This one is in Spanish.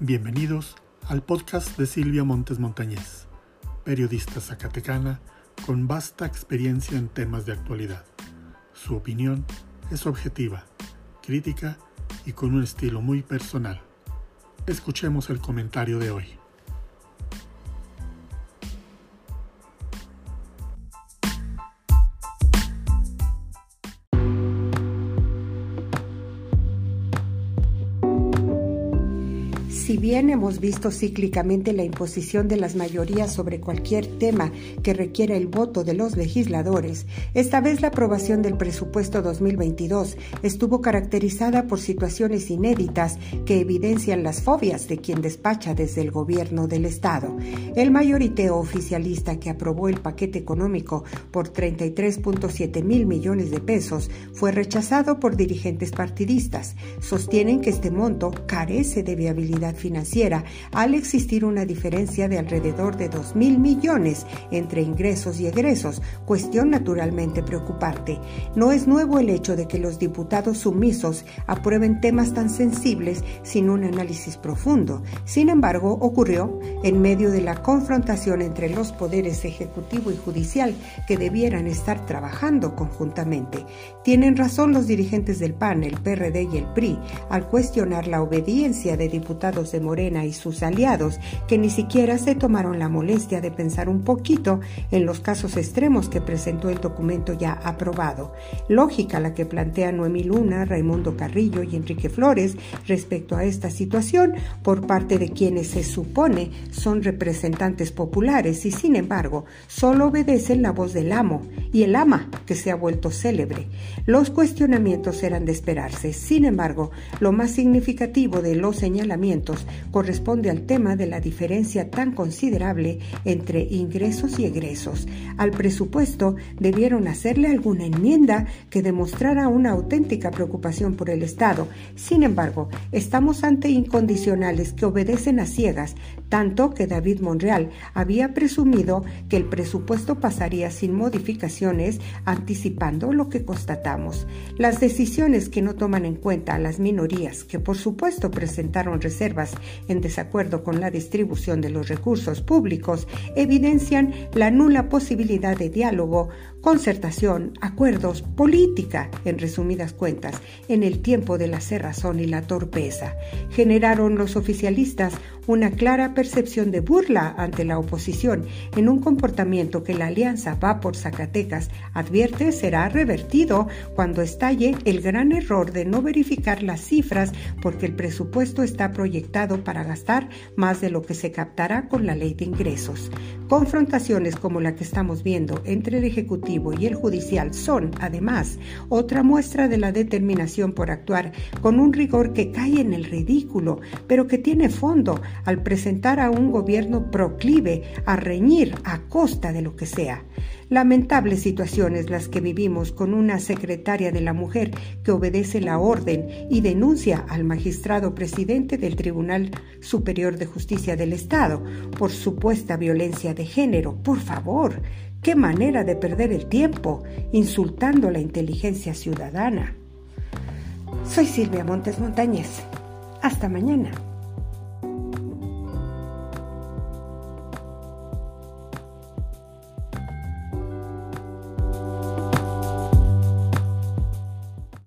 Bienvenidos al podcast de Silvia Montes Montañez, periodista zacatecana con vasta experiencia en temas de actualidad. Su opinión es objetiva, crítica y con un estilo muy personal. Escuchemos el comentario de hoy. Si bien hemos visto cíclicamente la imposición de las mayorías sobre cualquier tema que requiera el voto de los legisladores, esta vez la aprobación del presupuesto 2022 estuvo caracterizada por situaciones inéditas que evidencian las fobias de quien despacha desde el gobierno del Estado. El mayoriteo oficialista que aprobó el paquete económico por 33.7 mil millones de pesos fue rechazado por dirigentes partidistas. Sostienen que este monto carece de viabilidad financiera al existir una diferencia de alrededor de 2 mil millones entre ingresos y egresos, cuestión naturalmente preocupante. No es nuevo el hecho de que los diputados sumisos aprueben temas tan sensibles sin un análisis profundo. Sin embargo, ocurrió en medio de la confrontación entre los poderes ejecutivo y judicial que debieran estar trabajando conjuntamente. Tienen razón los dirigentes del PAN, el PRD y el PRI al cuestionar la obediencia de diputados de Morena y sus aliados, que ni siquiera se tomaron la molestia de pensar un poquito en los casos extremos que presentó el documento ya aprobado. Lógica la que plantea Noemí Luna, Raimundo Carrillo y Enrique Flores respecto a esta situación por parte de quienes se supone son representantes populares y sin embargo solo obedecen la voz del amo y el ama que se ha vuelto célebre. Los cuestionamientos eran de esperarse. Sin embargo, lo más significativo de los señalamientos corresponde al tema de la diferencia tan considerable entre ingresos y egresos. Al presupuesto debieron hacerle alguna enmienda que demostrara una auténtica preocupación por el Estado. Sin embargo, estamos ante incondicionales que obedecen a ciegas, tanto que David Monreal había presumido que el presupuesto pasaría sin modificaciones, anticipando lo que constatamos. Las decisiones que no toman en cuenta a las minorías, que por supuesto presentaron reservas en desacuerdo con la distribución de los recursos públicos evidencian la nula posibilidad de diálogo, concertación, acuerdos, política, en resumidas cuentas, en el tiempo de la cerrazón y la torpeza. Generaron los oficialistas una clara percepción de burla ante la oposición en un comportamiento que la alianza Va por Zacatecas advierte será revertido cuando estalle el gran error de no verificar las cifras porque el presupuesto está proyectado para gastar más de lo que se captará con la ley de ingresos. Confrontaciones como la que estamos viendo entre el Ejecutivo y el Judicial son, además, otra muestra de la determinación por actuar con un rigor que cae en el ridículo, pero que tiene fondo al presentar a un gobierno proclive a reñir a costa de lo que sea. Lamentables situaciones las que vivimos con una secretaria de la mujer que obedece la orden y denuncia al magistrado presidente del Tribunal Superior de Justicia del Estado por supuesta violencia de género. Por favor, qué manera de perder el tiempo insultando la inteligencia ciudadana. Soy Silvia Montes Montañez. Hasta mañana.